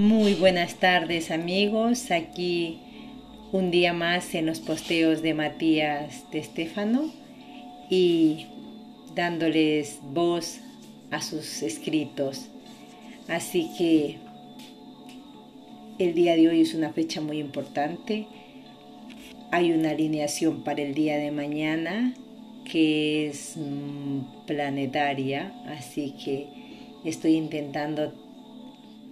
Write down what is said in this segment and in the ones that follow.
Muy buenas tardes amigos, aquí un día más en los posteos de Matías de Estéfano y dándoles voz a sus escritos. Así que el día de hoy es una fecha muy importante. Hay una alineación para el día de mañana que es mm, planetaria, así que estoy intentando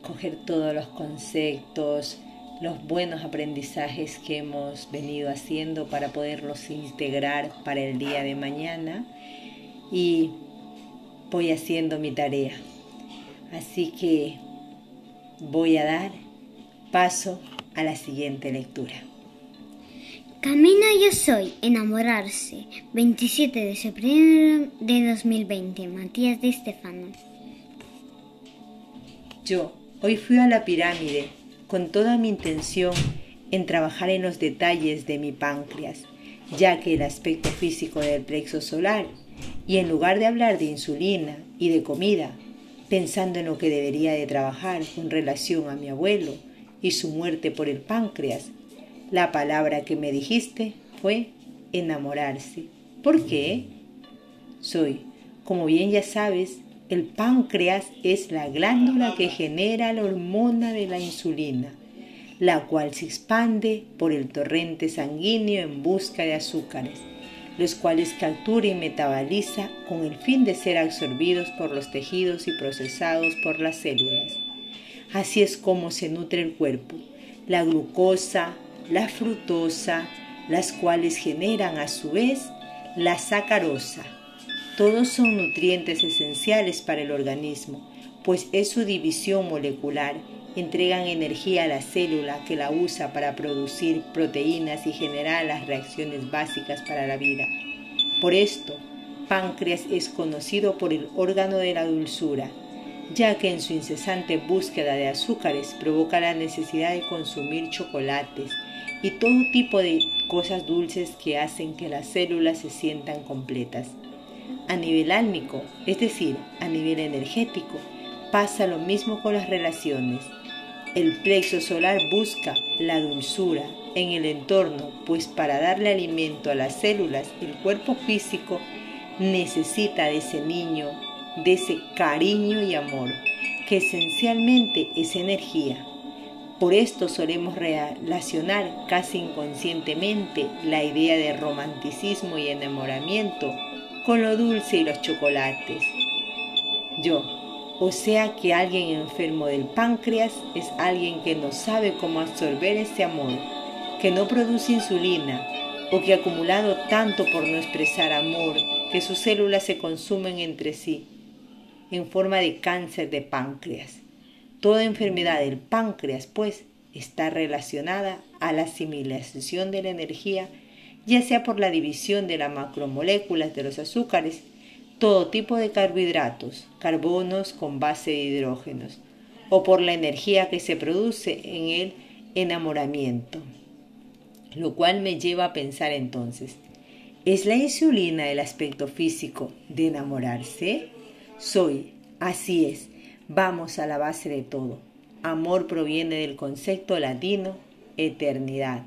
coger todos los conceptos, los buenos aprendizajes que hemos venido haciendo para poderlos integrar para el día de mañana y voy haciendo mi tarea. Así que voy a dar paso a la siguiente lectura. Camina yo soy, enamorarse. 27 de septiembre de 2020, Matías de Estefano. Yo hoy fui a la pirámide con toda mi intención en trabajar en los detalles de mi páncreas, ya que el aspecto físico del plexo solar, y en lugar de hablar de insulina y de comida, pensando en lo que debería de trabajar con relación a mi abuelo y su muerte por el páncreas, la palabra que me dijiste fue enamorarse. ¿Por qué? Soy, como bien ya sabes, el páncreas es la glándula que genera la hormona de la insulina, la cual se expande por el torrente sanguíneo en busca de azúcares, los cuales captura y metaboliza con el fin de ser absorbidos por los tejidos y procesados por las células. Así es como se nutre el cuerpo. La glucosa, la fructosa, las cuales generan a su vez la sacarosa, todos son nutrientes esenciales para el organismo, pues es su división molecular. Entregan energía a la célula que la usa para producir proteínas y generar las reacciones básicas para la vida. Por esto, páncreas es conocido por el órgano de la dulzura, ya que en su incesante búsqueda de azúcares provoca la necesidad de consumir chocolates y todo tipo de cosas dulces que hacen que las células se sientan completas. A nivel álmico, es decir, a nivel energético, pasa lo mismo con las relaciones. El plexo solar busca la dulzura en el entorno, pues para darle alimento a las células, el cuerpo físico necesita de ese niño, de ese cariño y amor, que esencialmente es energía. Por esto solemos relacionar casi inconscientemente la idea de romanticismo y enamoramiento con lo dulce y los chocolates. Yo, o sea que alguien enfermo del páncreas es alguien que no sabe cómo absorber ese amor, que no produce insulina o que ha acumulado tanto por no expresar amor que sus células se consumen entre sí en forma de cáncer de páncreas. Toda enfermedad del páncreas, pues, está relacionada a la asimilación de la energía ya sea por la división de las macromoléculas de los azúcares, todo tipo de carbohidratos, carbonos con base de hidrógenos, o por la energía que se produce en el enamoramiento. Lo cual me lleva a pensar entonces, ¿es la insulina el aspecto físico de enamorarse? Soy, así es, vamos a la base de todo. Amor proviene del concepto latino eternidad,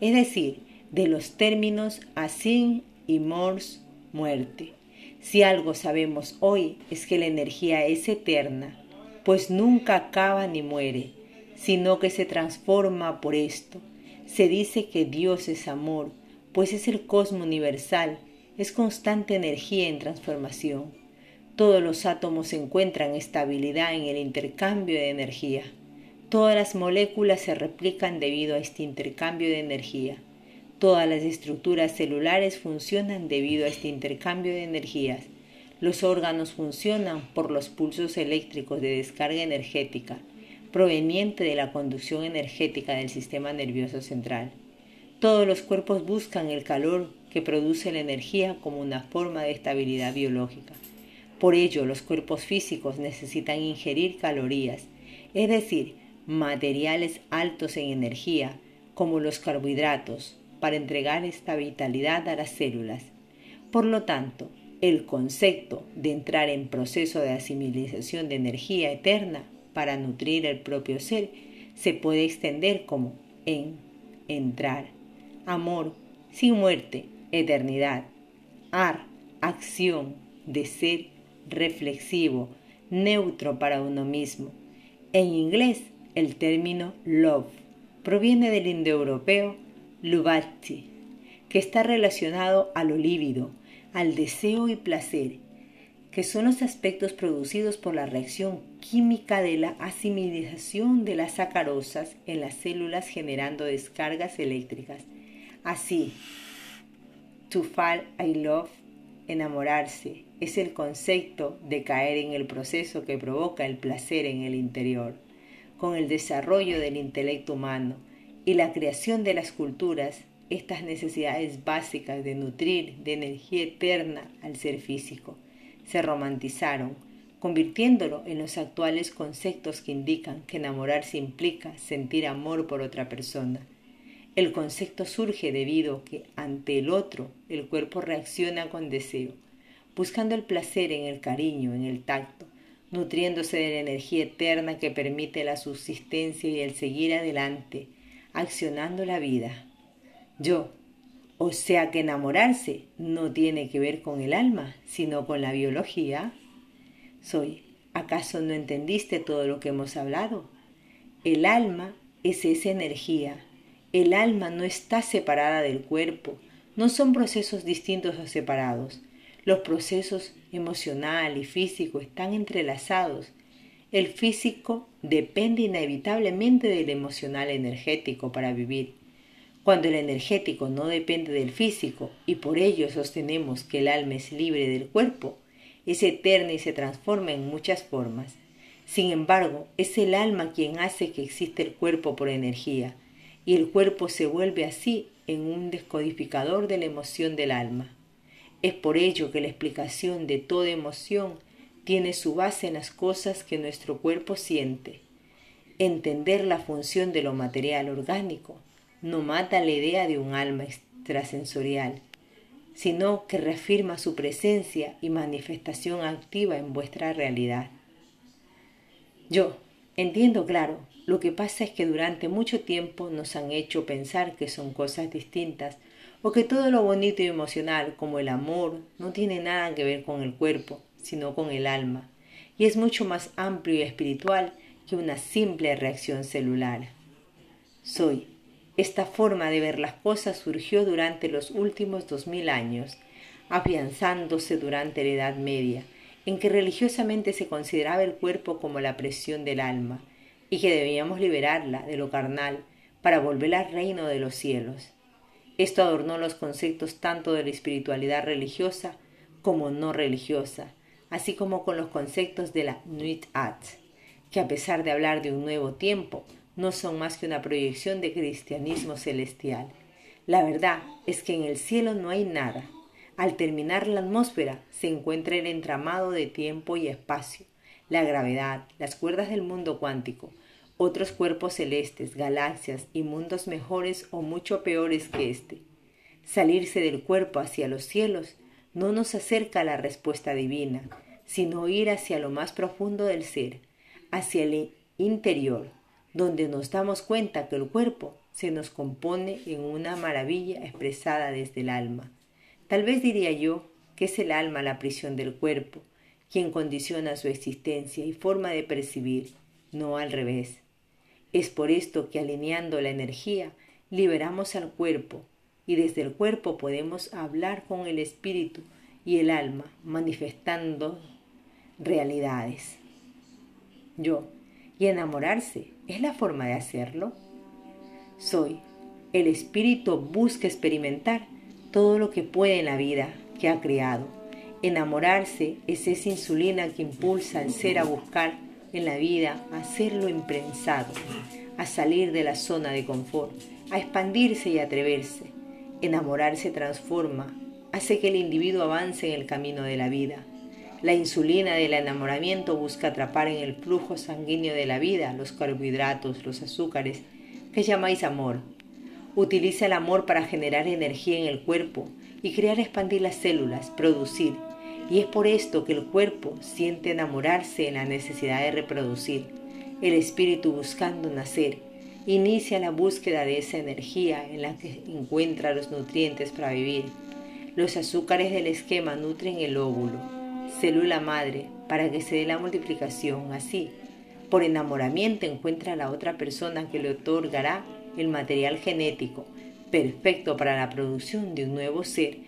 es decir, de los términos así y mors, muerte. Si algo sabemos hoy es que la energía es eterna, pues nunca acaba ni muere, sino que se transforma por esto. Se dice que Dios es amor, pues es el cosmo universal, es constante energía en transformación. Todos los átomos encuentran estabilidad en el intercambio de energía. Todas las moléculas se replican debido a este intercambio de energía. Todas las estructuras celulares funcionan debido a este intercambio de energías. Los órganos funcionan por los pulsos eléctricos de descarga energética proveniente de la conducción energética del sistema nervioso central. Todos los cuerpos buscan el calor que produce la energía como una forma de estabilidad biológica. Por ello, los cuerpos físicos necesitan ingerir calorías, es decir, materiales altos en energía, como los carbohidratos, para entregar esta vitalidad a las células. Por lo tanto, el concepto de entrar en proceso de asimilación de energía eterna para nutrir el propio ser se puede extender como en, entrar, amor, sin muerte, eternidad, ar, acción, de ser, reflexivo, neutro para uno mismo. En inglés, el término love proviene del indoeuropeo lubati, que está relacionado a lo lívido, al deseo y placer, que son los aspectos producidos por la reacción química de la asimilización de las sacarosas en las células generando descargas eléctricas. Así, to fall I love, enamorarse, es el concepto de caer en el proceso que provoca el placer en el interior. Con el desarrollo del intelecto humano y la creación de las culturas, estas necesidades básicas de nutrir de energía eterna al ser físico se romantizaron, convirtiéndolo en los actuales conceptos que indican que enamorarse implica sentir amor por otra persona. El concepto surge debido a que ante el otro el cuerpo reacciona con deseo, buscando el placer en el cariño, en el tacto, nutriéndose de la energía eterna que permite la subsistencia y el seguir adelante, accionando la vida. Yo, o sea que enamorarse no tiene que ver con el alma, sino con la biología. Soy, ¿acaso no entendiste todo lo que hemos hablado? El alma es esa energía. El alma no está separada del cuerpo. No son procesos distintos o separados. Los procesos emocional y físico están entrelazados. El físico depende inevitablemente del emocional energético para vivir. Cuando el energético no depende del físico y por ello sostenemos que el alma es libre del cuerpo, es eterna y se transforma en muchas formas. Sin embargo, es el alma quien hace que exista el cuerpo por energía, y el cuerpo se vuelve así en un descodificador de la emoción del alma. Es por ello que la explicación de toda emoción tiene su base en las cosas que nuestro cuerpo siente. Entender la función de lo material orgánico no mata la idea de un alma extrasensorial, sino que reafirma su presencia y manifestación activa en vuestra realidad. Yo entiendo claro, lo que pasa es que durante mucho tiempo nos han hecho pensar que son cosas distintas o que todo lo bonito y emocional como el amor no tiene nada que ver con el cuerpo, sino con el alma, y es mucho más amplio y espiritual que una simple reacción celular. Soy esta forma de ver las cosas surgió durante los últimos dos mil años, afianzándose durante la Edad Media, en que religiosamente se consideraba el cuerpo como la presión del alma, y que debíamos liberarla de lo carnal para volver al reino de los cielos. Esto adornó los conceptos tanto de la espiritualidad religiosa como no religiosa, así como con los conceptos de la Nuit At, que a pesar de hablar de un nuevo tiempo, no son más que una proyección de cristianismo celestial. La verdad es que en el cielo no hay nada. Al terminar la atmósfera se encuentra el entramado de tiempo y espacio, la gravedad, las cuerdas del mundo cuántico, otros cuerpos celestes, galaxias y mundos mejores o mucho peores que este. Salirse del cuerpo hacia los cielos no nos acerca a la respuesta divina, sino ir hacia lo más profundo del ser, hacia el interior, donde nos damos cuenta que el cuerpo se nos compone en una maravilla expresada desde el alma. Tal vez diría yo que es el alma la prisión del cuerpo, quien condiciona su existencia y forma de percibir, no al revés. Es por esto que alineando la energía liberamos al cuerpo y desde el cuerpo podemos hablar con el espíritu y el alma manifestando realidades. Yo, y enamorarse es la forma de hacerlo. Soy. El espíritu busca experimentar todo lo que puede en la vida que ha creado. Enamorarse es esa insulina que impulsa al ser a buscar en la vida, a hacerlo imprensado, a salir de la zona de confort, a expandirse y atreverse. Enamorarse transforma, hace que el individuo avance en el camino de la vida, la insulina del enamoramiento busca atrapar en el flujo sanguíneo de la vida los carbohidratos, los azúcares, que llamáis amor. Utiliza el amor para generar energía en el cuerpo y crear expandir las células, producir. Y es por esto que el cuerpo siente enamorarse en la necesidad de reproducir. el espíritu buscando nacer, inicia la búsqueda de esa energía en la que encuentra los nutrientes para vivir. Los azúcares del esquema nutren el óvulo, célula madre, para que se dé la multiplicación. Así, por enamoramiento encuentra a la otra persona que le otorgará el material genético perfecto para la producción de un nuevo ser,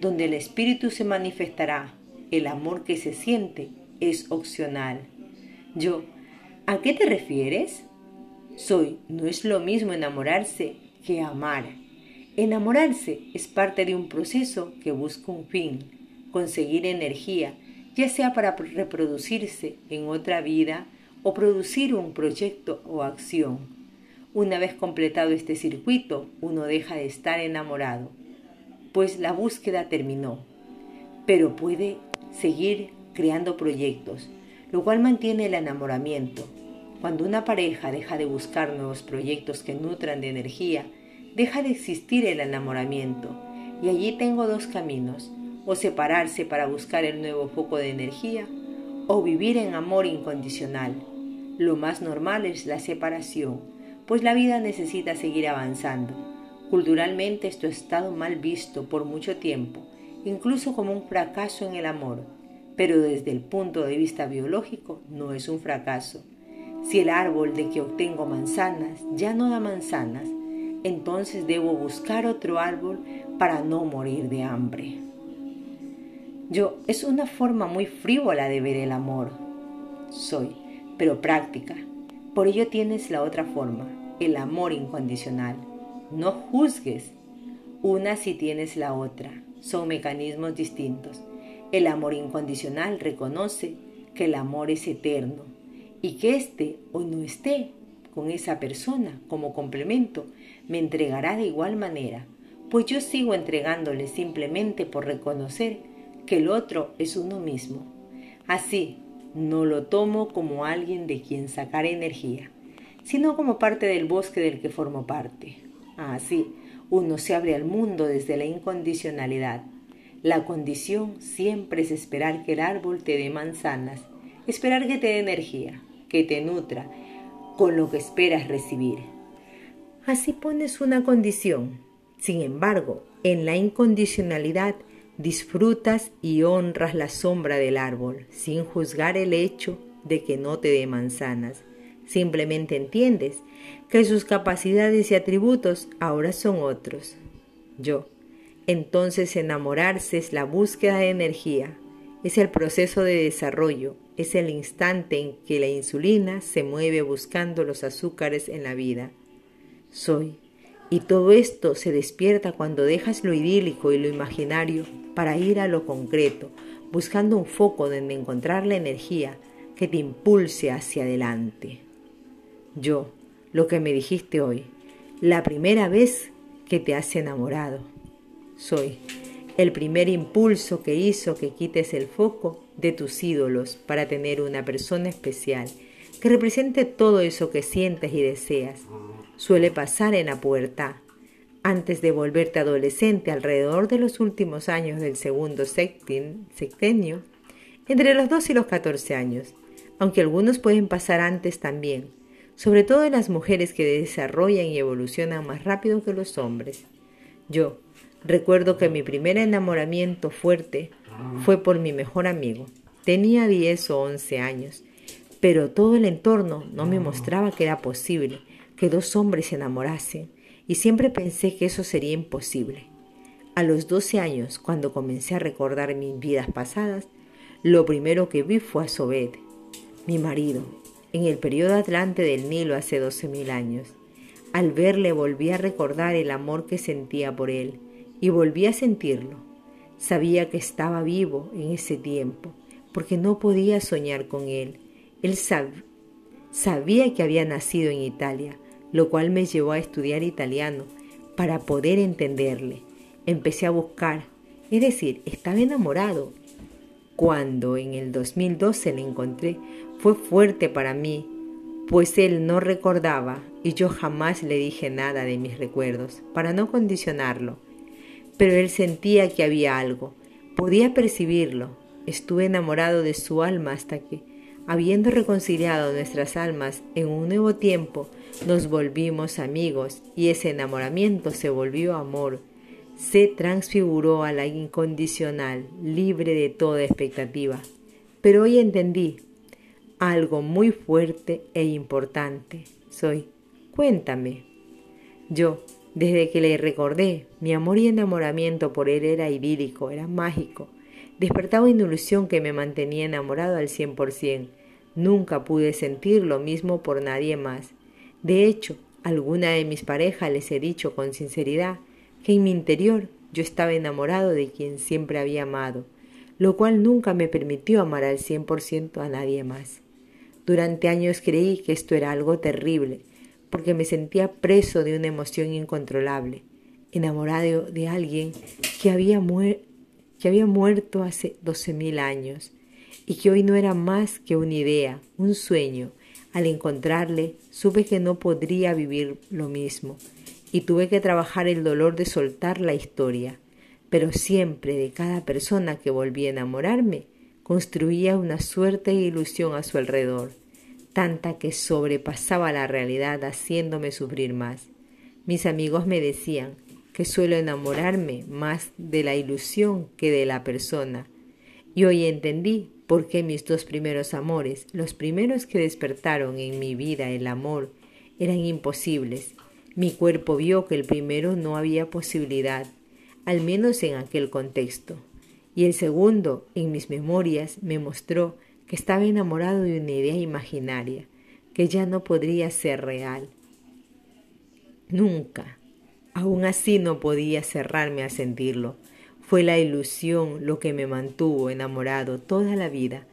donde el espíritu se manifestará. El amor que se siente es opcional. Yo, ¿a qué te refieres? Soy, no es lo mismo enamorarse que amar. Enamorarse es parte de un proceso que busca un fin, conseguir energía, ya sea para reproducirse en otra vida o producir un proyecto o acción. Una vez completado este circuito, uno deja de estar enamorado, pues la búsqueda terminó, pero puede seguir creando proyectos, lo cual mantiene el enamoramiento. Cuando una pareja deja de buscar nuevos proyectos que nutran de energía, deja de existir el enamoramiento. Y allí tengo dos caminos, o separarse para buscar el nuevo foco de energía, o vivir en amor incondicional. Lo más normal es la separación, pues la vida necesita seguir avanzando. Culturalmente esto ha estado mal visto por mucho tiempo, incluso como un fracaso en el amor, pero desde el punto de vista biológico no es un fracaso. Si el árbol de que obtengo manzanas ya no da manzanas, entonces debo buscar otro árbol para no morir de hambre. Yo es una forma muy frívola de ver el amor. Soy, pero práctica. Por ello tienes la otra forma, el amor incondicional. No juzgues una si tienes la otra. Son mecanismos distintos. El amor incondicional reconoce que el amor es eterno y que esté o no esté con esa persona como complemento me entregará de igual manera, pues yo sigo entregándole simplemente por reconocer que el otro es uno mismo. Así, no lo tomo como alguien de quien sacar energía sino como parte del bosque del que formo parte. Así, uno se abre al mundo desde la incondicionalidad. La condición siempre es esperar que el árbol te dé manzanas, esperar que te dé energía, que te nutra, con lo que esperas recibir. Así pones una condición. Sin embargo, en la incondicionalidad disfrutas y honras la sombra del árbol, sin juzgar el hecho de que no te dé manzanas. Simplemente entiendes que sus capacidades y atributos ahora son otros. Yo. Entonces enamorarse es la búsqueda de energía, es el proceso de desarrollo, es el instante en que la insulina se mueve buscando los azúcares en la vida. Soy. Y todo esto se despierta cuando dejas lo idílico y lo imaginario para ir a lo concreto, buscando un foco donde encontrar la energía que te impulse hacia adelante yo, lo que me dijiste hoy, la primera vez que te has enamorado. Soy el primer impulso que hizo que quites el foco de tus ídolos para tener una persona especial que represente todo eso que sientes y deseas. Suele pasar en la pubertad, antes de volverte adolescente alrededor de los últimos años del segundo sextenio, entre los 2 y los 14 años, aunque algunos pueden pasar antes también, sobre todo en las mujeres que desarrollan y evolucionan más rápido que los hombres. Yo recuerdo que mi primer enamoramiento fuerte fue por mi mejor amigo. Tenía 10 o 11 años, pero todo el entorno no me mostraba que era posible que dos hombres se enamorasen y siempre pensé que eso sería imposible. A los 12 años, cuando comencé a recordar mis vidas pasadas, lo primero que vi fue a Sobet, mi marido, en el periodo atlante del Nilo hace doce mil años. Al verle volví a recordar el amor que sentía por él y volví a sentirlo. Sabía que estaba vivo en ese tiempo porque no podía soñar con él. Él sabía que había nacido en Italia, lo cual me llevó a estudiar italiano para poder entenderle. Empecé a buscar, es decir, estaba enamorado. Cuando en el 2012 le encontré, fue fuerte para mí, pues él no recordaba y yo jamás le dije nada de mis recuerdos para no condicionarlo. Pero él sentía que había algo, podía percibirlo. Estuve enamorado de su alma hasta que, habiendo reconciliado nuestras almas en un nuevo tiempo, nos volvimos amigos y ese enamoramiento se volvió amor. Se transfiguró a la incondicional, libre de toda expectativa. Pero hoy entendí algo muy fuerte e importante. Soy, cuéntame. Yo, desde que le recordé, mi amor y enamoramiento por él era idílico, era mágico. Despertaba una ilusión que me mantenía enamorado al cien por cien. Nunca pude sentir lo mismo por nadie más. De hecho, alguna de mis parejas les he dicho con sinceridad que en mi interior yo estaba enamorado de quien siempre había amado, lo cual nunca me permitió amar al cien por ciento a nadie más. Durante años creí que esto era algo terrible, porque me sentía preso de una emoción incontrolable, enamorado de alguien que había, muerto hace doce mil años y que hoy no era más que una idea, un sueño. Al encontrarle, supe que no podría vivir lo mismo y tuve que trabajar el dolor de soltar la historia. Pero siempre de cada persona que volví a enamorarme, construía una suerte de ilusión a su alrededor tanta que sobrepasaba la realidad haciéndome sufrir más. Mis amigos me decían que suelo enamorarme más de la ilusión que de la persona. Y hoy entendí por qué mis dos primeros amores, los primeros que despertaron en mi vida el amor, eran imposibles. Mi cuerpo vio que el primero no había posibilidad, al menos en aquel contexto. Y el segundo, en mis memorias, me mostró que estaba enamorado de una idea imaginaria, que ya no podría ser real. Nunca. Aún así no podía cerrarme a sentirlo. Fue la ilusión lo que me mantuvo enamorado toda la vida,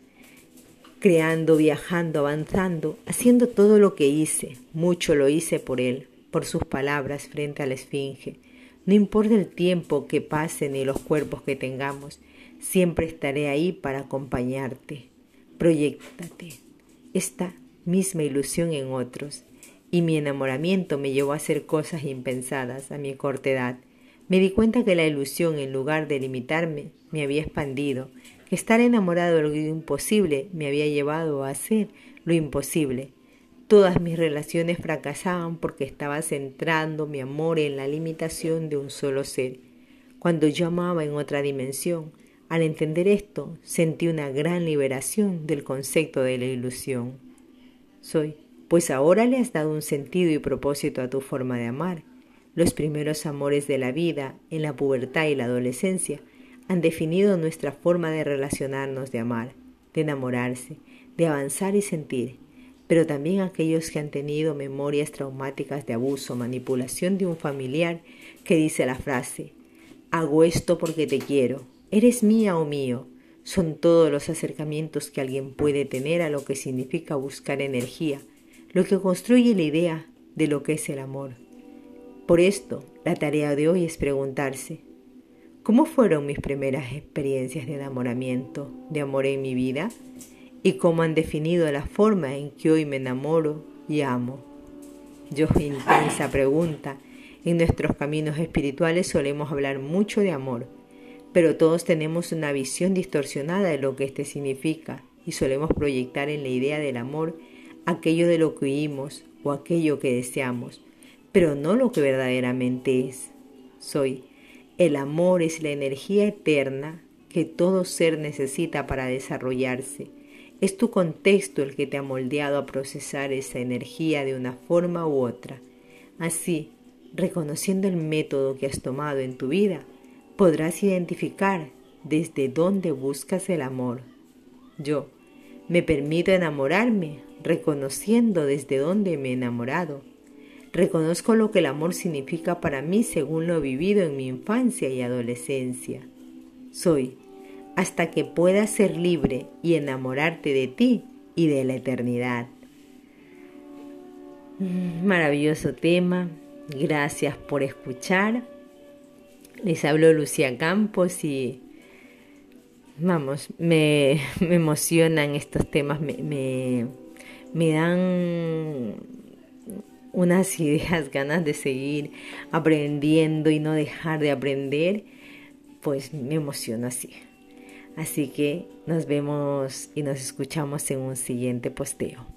creando, viajando, avanzando, haciendo todo lo que hice. Mucho lo hice por él, por sus palabras frente a la esfinge. No importa el tiempo que pase ni los cuerpos que tengamos, siempre estaré ahí para acompañarte. Proyectate esta misma ilusión en otros. Y mi enamoramiento me llevó a hacer cosas impensadas a mi corta edad. Me di cuenta que la ilusión, en lugar de limitarme, me había expandido, que estar enamorado de lo imposible me había llevado a hacer lo imposible. Todas mis relaciones fracasaban porque estaba centrando mi amor en la limitación de un solo ser. Cuando yo amaba en otra dimensión, al entender esto, sentí una gran liberación del concepto de la ilusión. Soy, pues ahora le has dado un sentido y propósito a tu forma de amar. Los primeros amores de la vida, en la pubertad y la adolescencia, han definido nuestra forma de relacionarnos, de amar, de enamorarse, de avanzar y sentir, pero también aquellos que han tenido memorias traumáticas de abuso, manipulación de un familiar que dice la frase, hago esto porque te quiero, Eres mía o mío son todos los acercamientos que alguien puede tener a lo que significa buscar energía, lo que construye la idea de lo que es el amor. Por esto, la tarea de hoy es preguntarse, ¿cómo fueron mis primeras experiencias de enamoramiento, de amor en mi vida? ¿Y cómo han definido la forma en que hoy me enamoro y amo? Yo, intensa pregunta, en nuestros caminos espirituales solemos hablar mucho de amor, pero todos tenemos una visión distorsionada de lo que éste significa y solemos proyectar en la idea del amor aquello de lo que oímos o aquello que deseamos, pero no lo que verdaderamente es. Soy. El amor es la energía eterna que todo ser necesita para desarrollarse. Es tu contexto el que te ha moldeado a procesar esa energía de una forma u otra. Así, reconociendo el método que has tomado en tu vida, podrás identificar desde dónde buscas el amor. Yo me permito enamorarme reconociendo desde dónde me he enamorado. Reconozco lo que el amor significa para mí según lo vivido en mi infancia y adolescencia. Soy hasta que puedas ser libre y enamorarte de ti y de la eternidad. Mm, maravilloso tema. Gracias por escuchar. Les hablo Lucía Campos y vamos, me, emocionan estos temas, me, me, dan unas ideas, ganas de seguir aprendiendo y no dejar de aprender, pues me emociono así. Así que nos vemos y nos escuchamos en un siguiente posteo.